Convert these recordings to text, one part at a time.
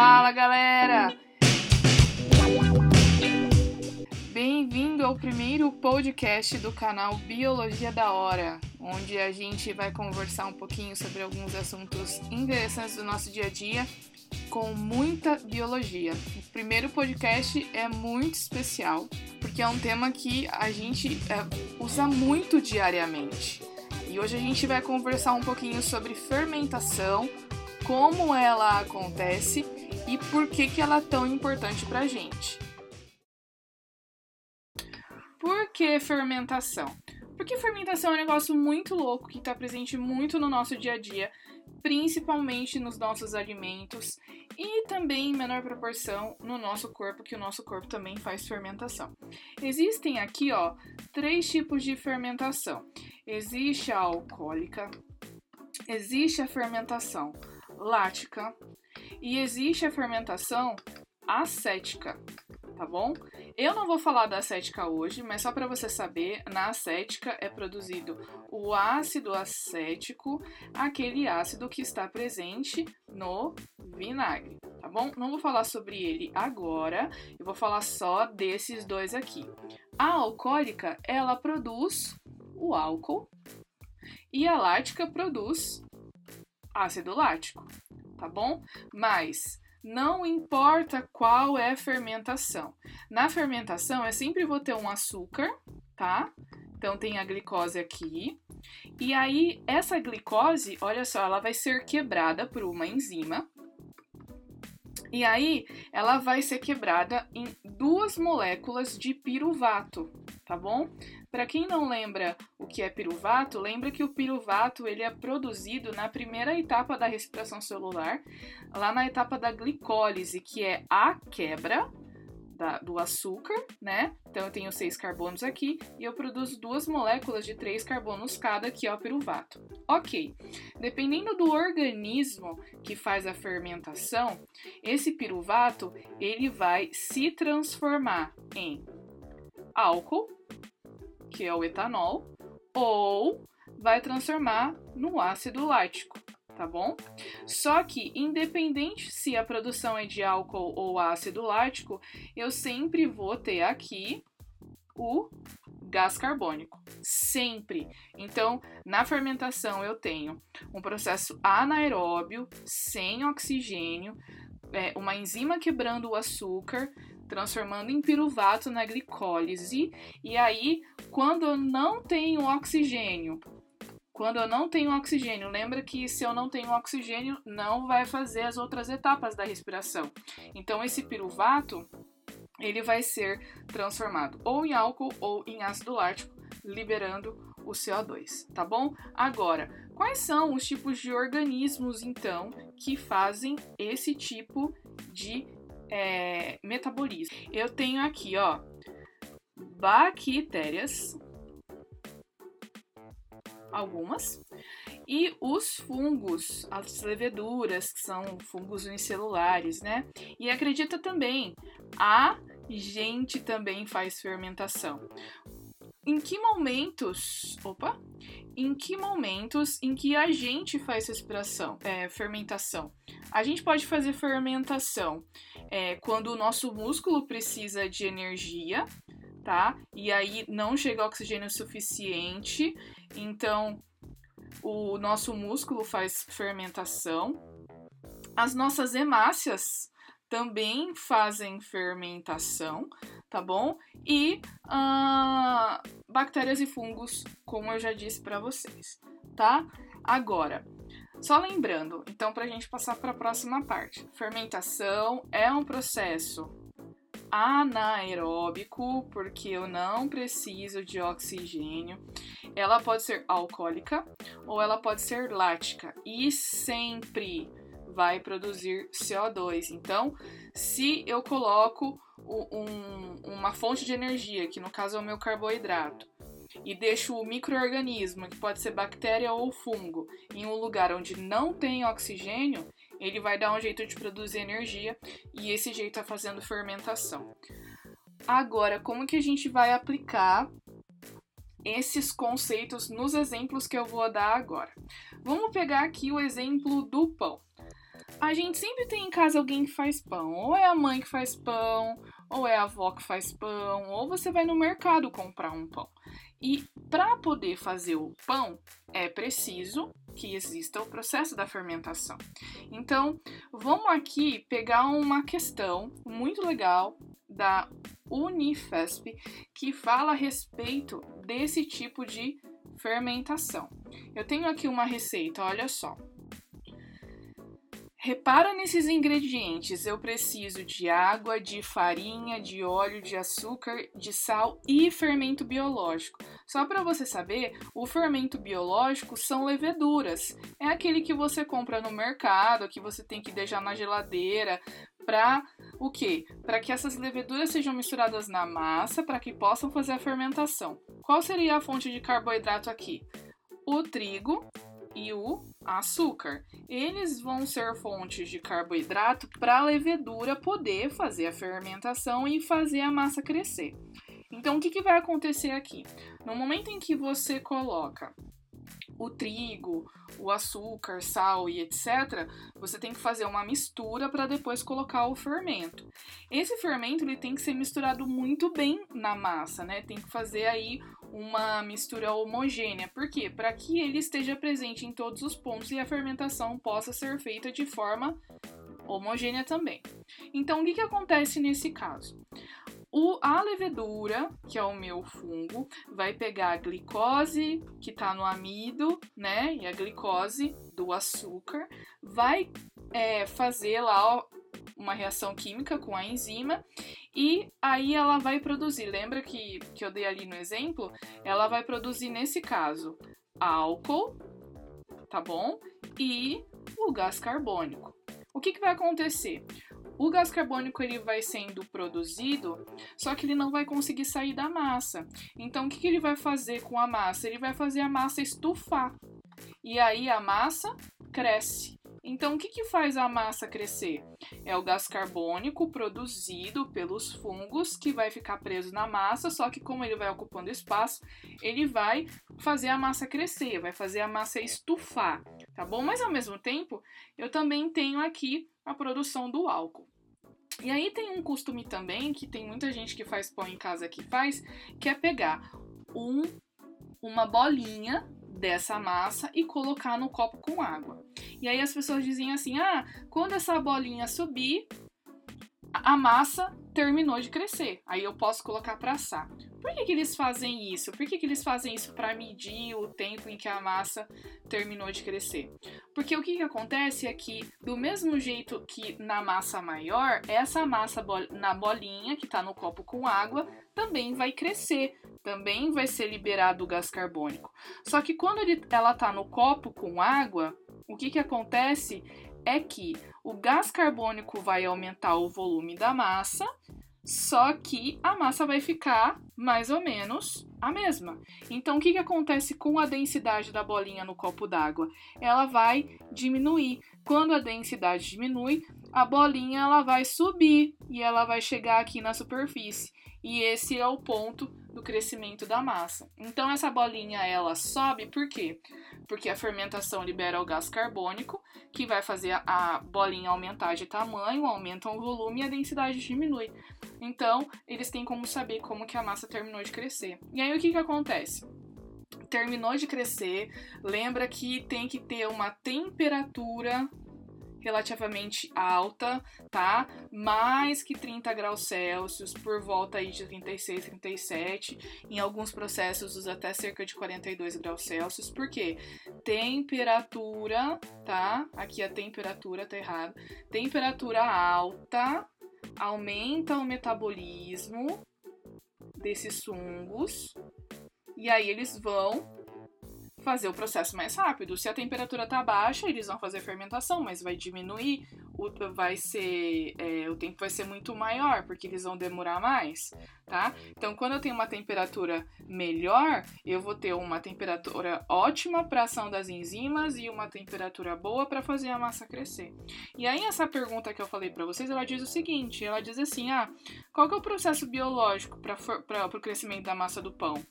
Fala galera! Bem-vindo ao primeiro podcast do canal Biologia da Hora, onde a gente vai conversar um pouquinho sobre alguns assuntos interessantes do nosso dia a dia com muita biologia. O primeiro podcast é muito especial porque é um tema que a gente é, usa muito diariamente. E hoje a gente vai conversar um pouquinho sobre fermentação, como ela acontece e por que, que ela é tão importante para a gente. Por que fermentação? Porque fermentação é um negócio muito louco que está presente muito no nosso dia a dia, principalmente nos nossos alimentos e também em menor proporção no nosso corpo, que o nosso corpo também faz fermentação. Existem aqui, ó, três tipos de fermentação. Existe a alcoólica, existe a fermentação lática e existe a fermentação acética tá bom? Eu não vou falar da acética hoje, mas só para você saber, na acética é produzido o ácido acético, aquele ácido que está presente no vinagre, tá bom? Não vou falar sobre ele agora, eu vou falar só desses dois aqui. A alcoólica, ela produz o álcool e a lática produz ácido lático, tá bom? Mas não importa qual é a fermentação. Na fermentação, eu sempre vou ter um açúcar, tá? Então tem a glicose aqui. E aí, essa glicose, olha só, ela vai ser quebrada por uma enzima. E aí, ela vai ser quebrada em duas moléculas de piruvato, tá bom? Para quem não lembra o que é piruvato, lembra que o piruvato ele é produzido na primeira etapa da respiração celular, lá na etapa da glicólise, que é a quebra da, do açúcar, né? Então eu tenho seis carbonos aqui e eu produzo duas moléculas de três carbonos cada, que é o piruvato. Ok, dependendo do organismo que faz a fermentação, esse piruvato ele vai se transformar em álcool que é o etanol, ou vai transformar no ácido lático, tá bom? Só que, independente se a produção é de álcool ou ácido lático, eu sempre vou ter aqui o gás carbônico. Sempre. Então, na fermentação, eu tenho um processo anaeróbio, sem oxigênio, é, uma enzima quebrando o açúcar, transformando em piruvato na glicólise. E aí, quando eu não tenho oxigênio, quando eu não tenho oxigênio, lembra que se eu não tenho oxigênio, não vai fazer as outras etapas da respiração. Então, esse piruvato, ele vai ser transformado ou em álcool ou em ácido lático, liberando o CO2, tá bom? Agora, quais são os tipos de organismos, então, que fazem esse tipo de é, metabolismo. Eu tenho aqui, ó, bactérias, algumas, e os fungos, as leveduras, que são fungos unicelulares, né? E acredita também, a gente também faz fermentação. Em que momentos, opa, em que momentos em que a gente faz respiração, é, fermentação? A gente pode fazer fermentação é, quando o nosso músculo precisa de energia, tá? E aí não chega oxigênio suficiente, então o nosso músculo faz fermentação. As nossas hemácias também fazem fermentação, tá bom? E uh, bactérias e fungos, como eu já disse para vocês, tá? Agora, só lembrando, então, para a gente passar para a próxima parte. Fermentação é um processo anaeróbico, porque eu não preciso de oxigênio. Ela pode ser alcoólica ou ela pode ser lática e sempre vai produzir CO2. Então, se eu coloco um, uma fonte de energia, que no caso é o meu carboidrato, e deixo o microorganismo, que pode ser bactéria ou fungo, em um lugar onde não tem oxigênio, ele vai dar um jeito de produzir energia e esse jeito é fazendo fermentação. Agora, como que a gente vai aplicar esses conceitos nos exemplos que eu vou dar agora? Vamos pegar aqui o exemplo do pão. A gente sempre tem em casa alguém que faz pão. Ou é a mãe que faz pão, ou é a avó que faz pão, ou você vai no mercado comprar um pão. E para poder fazer o pão, é preciso que exista o processo da fermentação. Então, vamos aqui pegar uma questão muito legal da Unifesp que fala a respeito desse tipo de fermentação. Eu tenho aqui uma receita, olha só. Repara nesses ingredientes. Eu preciso de água, de farinha, de óleo, de açúcar, de sal e fermento biológico. Só para você saber, o fermento biológico são leveduras. É aquele que você compra no mercado, que você tem que deixar na geladeira para o quê? Para que essas leveduras sejam misturadas na massa para que possam fazer a fermentação. Qual seria a fonte de carboidrato aqui? O trigo e o açúcar. Eles vão ser fontes de carboidrato para a levedura poder fazer a fermentação e fazer a massa crescer. Então, o que, que vai acontecer aqui? No momento em que você coloca o trigo, o açúcar, sal e etc., você tem que fazer uma mistura para depois colocar o fermento. Esse fermento ele tem que ser misturado muito bem na massa, né? Tem que fazer aí uma mistura homogênea. Por quê? Para que ele esteja presente em todos os pontos e a fermentação possa ser feita de forma homogênea também. Então, o que, que acontece nesse caso? O, a levedura, que é o meu fungo, vai pegar a glicose que está no amido, né? E a glicose do açúcar, vai é, fazer lá uma reação química com a enzima e aí ela vai produzir. Lembra que, que eu dei ali no exemplo? Ela vai produzir, nesse caso, álcool, tá bom? E o gás carbônico. O que, que vai acontecer? O gás carbônico ele vai sendo produzido, só que ele não vai conseguir sair da massa. Então, o que, que ele vai fazer com a massa? Ele vai fazer a massa estufar. E aí a massa cresce. Então, o que, que faz a massa crescer? É o gás carbônico produzido pelos fungos que vai ficar preso na massa, só que como ele vai ocupando espaço, ele vai fazer a massa crescer, vai fazer a massa estufar, tá bom? Mas ao mesmo tempo, eu também tenho aqui a produção do álcool. E aí tem um costume também, que tem muita gente que faz pão em casa que faz, que é pegar um, uma bolinha dessa massa e colocar no copo com água. E aí as pessoas dizem assim: ah, quando essa bolinha subir, a massa terminou de crescer. Aí eu posso colocar para assar. Por que, que eles fazem isso? Por que, que eles fazem isso para medir o tempo em que a massa terminou de crescer? Porque o que, que acontece é que, do mesmo jeito que na massa maior, essa massa na bolinha que está no copo com água também vai crescer, também vai ser liberado o gás carbônico. Só que quando ele, ela está no copo com água, o que, que acontece é que o gás carbônico vai aumentar o volume da massa, só que a massa vai ficar mais ou menos a mesma. Então, o que, que acontece com a densidade da bolinha no copo d'água? Ela vai diminuir. Quando a densidade diminui, a bolinha ela vai subir e ela vai chegar aqui na superfície. E esse é o ponto do crescimento da massa. Então essa bolinha ela sobe por quê? Porque a fermentação libera o gás carbônico, que vai fazer a bolinha aumentar de tamanho, aumenta o volume e a densidade diminui. Então, eles têm como saber como que a massa terminou de crescer. E aí o que que acontece? Terminou de crescer, lembra que tem que ter uma temperatura relativamente alta, tá? Mais que 30 graus Celsius, por volta aí de 36, 37, em alguns processos até cerca de 42 graus Celsius. Por quê? Temperatura, tá? Aqui a temperatura tá errado. Temperatura alta aumenta o metabolismo desses fungos e aí eles vão fazer o processo mais rápido. Se a temperatura tá baixa, eles vão fazer fermentação, mas vai diminuir, o, vai ser, é, o tempo vai ser muito maior, porque eles vão demorar mais, tá? Então, quando eu tenho uma temperatura melhor, eu vou ter uma temperatura ótima para ação das enzimas e uma temperatura boa para fazer a massa crescer. E aí, essa pergunta que eu falei para vocês, ela diz o seguinte: ela diz assim, ah, qual que é o processo biológico para o crescimento da massa do pão?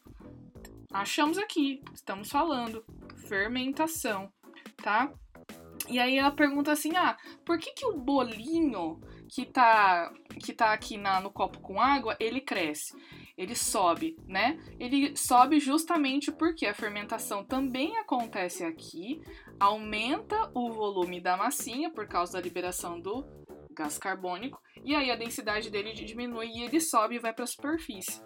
Achamos aqui, estamos falando fermentação, tá? E aí ela pergunta assim: ah, por que, que o bolinho que tá, que tá aqui na, no copo com água, ele cresce? Ele sobe, né? Ele sobe justamente porque a fermentação também acontece aqui, aumenta o volume da massinha por causa da liberação do gás carbônico, e aí a densidade dele diminui e ele sobe e vai para a superfície.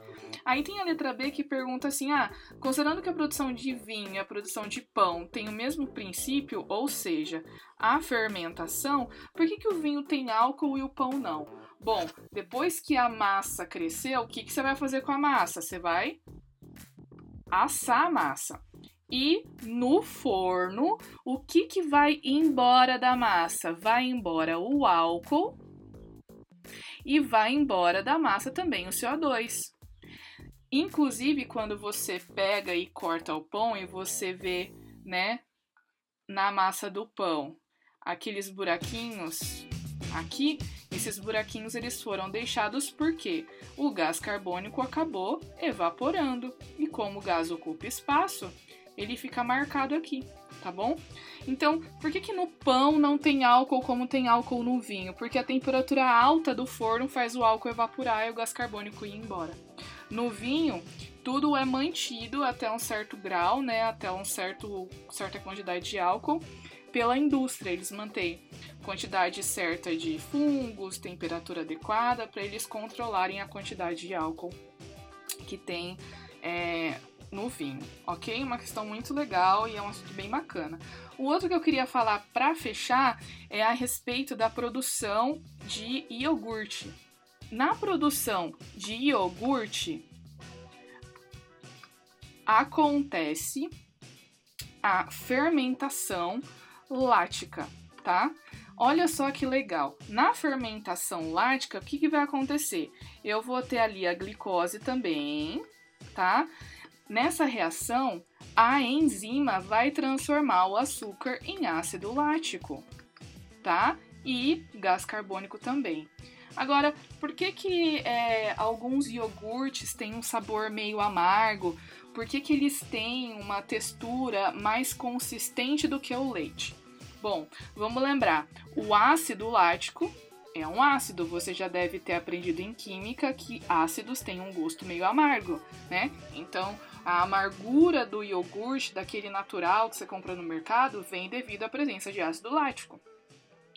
Aí tem a letra B que pergunta assim: ah, considerando que a produção de vinho e a produção de pão tem o mesmo princípio, ou seja, a fermentação, por que, que o vinho tem álcool e o pão não? Bom, depois que a massa cresceu, o que, que você vai fazer com a massa? Você vai assar a massa. E no forno, o que, que vai embora da massa? Vai embora o álcool e vai embora da massa também o CO2. Inclusive, quando você pega e corta o pão e você vê, né, na massa do pão, aqueles buraquinhos aqui, esses buraquinhos eles foram deixados porque o gás carbônico acabou evaporando e como o gás ocupa espaço, ele fica marcado aqui, tá bom? Então, por que, que no pão não tem álcool como tem álcool no vinho? Porque a temperatura alta do forno faz o álcool evaporar e o gás carbônico ir embora. No vinho, tudo é mantido até um certo grau, né, até um certo certa quantidade de álcool pela indústria. Eles mantêm quantidade certa de fungos, temperatura adequada para eles controlarem a quantidade de álcool que tem é, no vinho, ok? Uma questão muito legal e é um assunto bem bacana. O outro que eu queria falar para fechar é a respeito da produção de iogurte. Na produção de iogurte acontece a fermentação lática, tá? Olha só que legal. Na fermentação lática, o que, que vai acontecer? Eu vou ter ali a glicose também, tá? Nessa reação, a enzima vai transformar o açúcar em ácido lático, tá? E gás carbônico também. Agora, por que que é, alguns iogurtes têm um sabor meio amargo? Por que que eles têm uma textura mais consistente do que o leite? Bom, vamos lembrar, o ácido lático é um ácido. Você já deve ter aprendido em química que ácidos têm um gosto meio amargo, né? Então, a amargura do iogurte, daquele natural que você compra no mercado, vem devido à presença de ácido lático.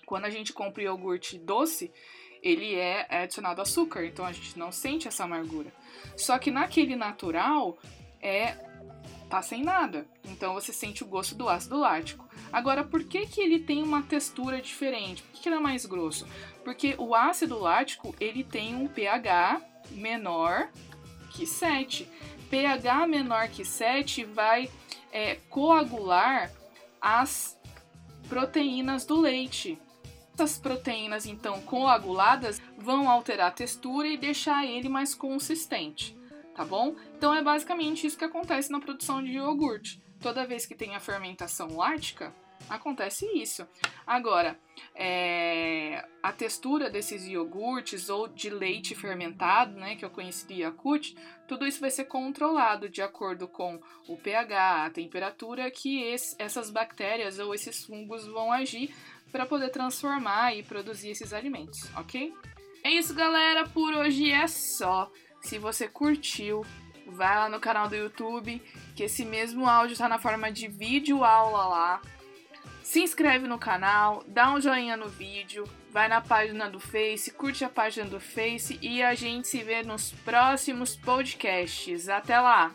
Quando a gente compra iogurte doce, ele é adicionado açúcar, então a gente não sente essa amargura. Só que naquele natural é tá sem nada, então você sente o gosto do ácido lático. Agora, por que, que ele tem uma textura diferente? Por que, que ele é mais grosso? Porque o ácido lático ele tem um pH menor que 7 pH menor que 7 vai é, coagular as proteínas do leite. Essas proteínas, então, coaguladas, vão alterar a textura e deixar ele mais consistente, tá bom? Então é basicamente isso que acontece na produção de iogurte. Toda vez que tem a fermentação lática, acontece isso. Agora, é, a textura desses iogurtes ou de leite fermentado, né, que eu conheci de Yakut, tudo isso vai ser controlado de acordo com o pH, a temperatura que esse, essas bactérias ou esses fungos vão agir para poder transformar e produzir esses alimentos, ok? É isso, galera. Por hoje é só. Se você curtiu, vai lá no canal do YouTube, que esse mesmo áudio está na forma de vídeo aula lá se inscreve no canal, dá um joinha no vídeo, vai na página do Face, curte a página do Face e a gente se vê nos próximos podcasts. Até lá!